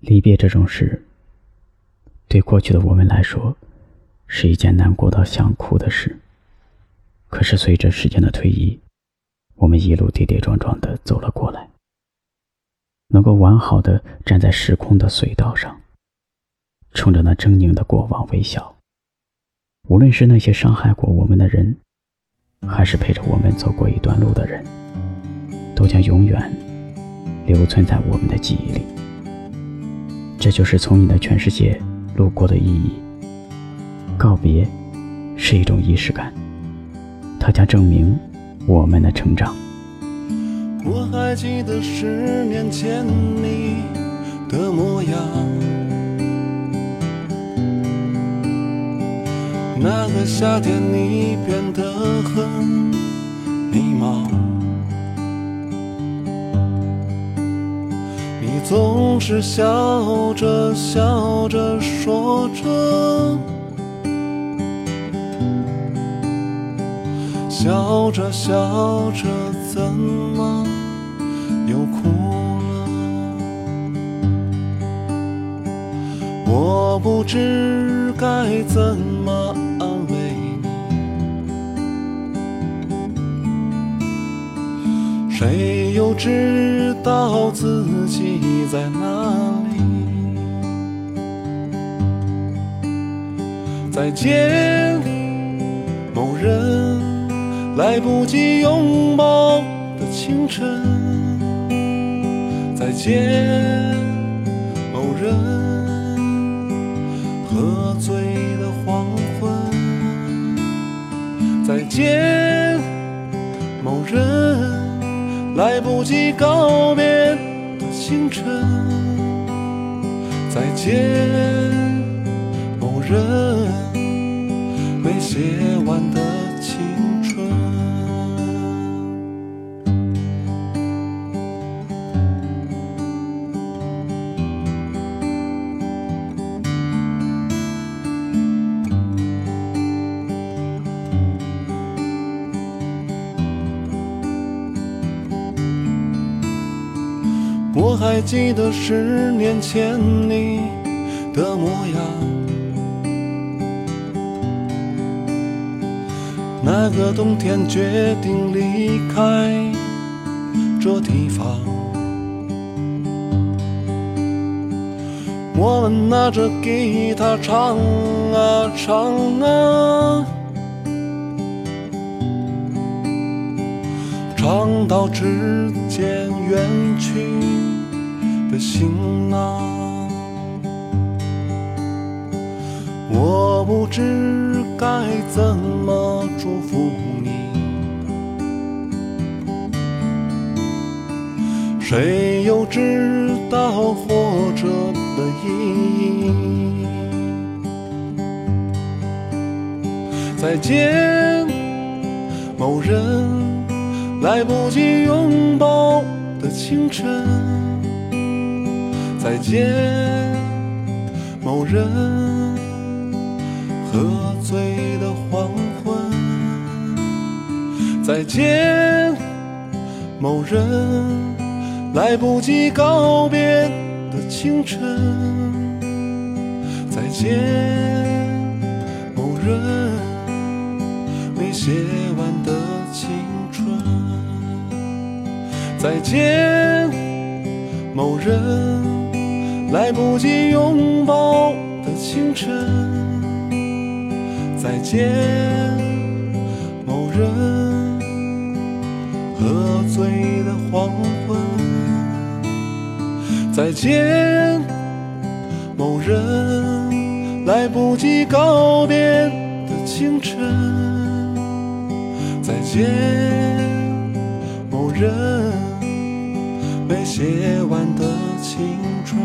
离别这种事，对过去的我们来说，是一件难过到想哭的事。可是随着时间的推移，我们一路跌跌撞撞的走了过来，能够完好的站在时空的隧道上，冲着那狰狞的过往微笑。无论是那些伤害过我们的人，还是陪着我们走过一段路的人，都将永远留存在我们的记忆里。这就是从你的全世界路过的意义。告别是一种仪式感，它将证明我们的成长。我还记得十年前你的模样，那个夏天你变得很总是笑着笑着说着，笑着笑着怎么又哭了？我不知该怎么谁又知道自己？在哪里？再见，某人，来不及拥抱的清晨。再见，某人，喝醉的黄昏。再见，某人，来不及告别。清晨，再见，某人没写完的我还记得十年前你的模样，那个冬天决定离开这地方，我们拿着吉他唱啊唱啊，唱到指尖远去。的行囊，我不知该怎么祝福你。谁又知道活着的意义？再见，某人，来不及拥抱的清晨。再见，某人，喝醉的黄昏。再见，某人，来不及告别的清晨。再见，某人，没写完的青春。再见，某人。来不及拥抱的清晨，再见，某人，喝醉的黄昏，再见，某人，来不及告别的清晨，再见，某人，没写完的青春。